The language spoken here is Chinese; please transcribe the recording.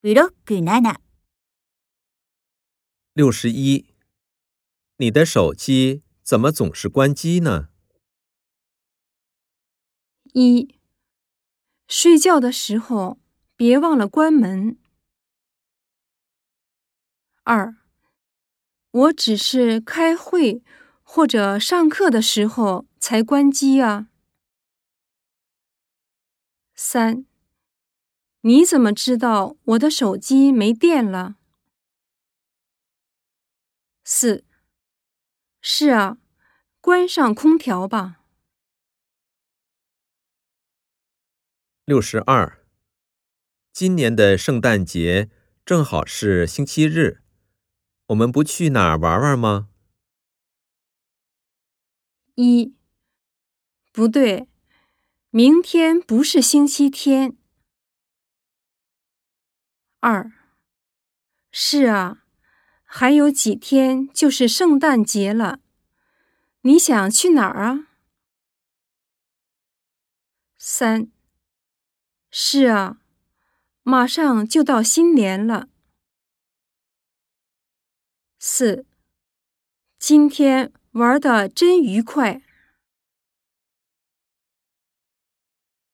ブロック7、六十一，你的手机怎么总是关机呢？一、睡觉的时候别忘了关门。二、我只是开会或者上课的时候才关机啊。三、 你怎么知道我的手机没电了？四、是啊，关上空调吧。六十二，今年的圣诞节正好是星期日，我们不去哪儿玩玩吗？一、不对，明天不是星期天。二、是啊，还有几天就是圣诞节了，你想去哪儿啊？三、是啊，马上就到新年了。四、今天玩的真愉快。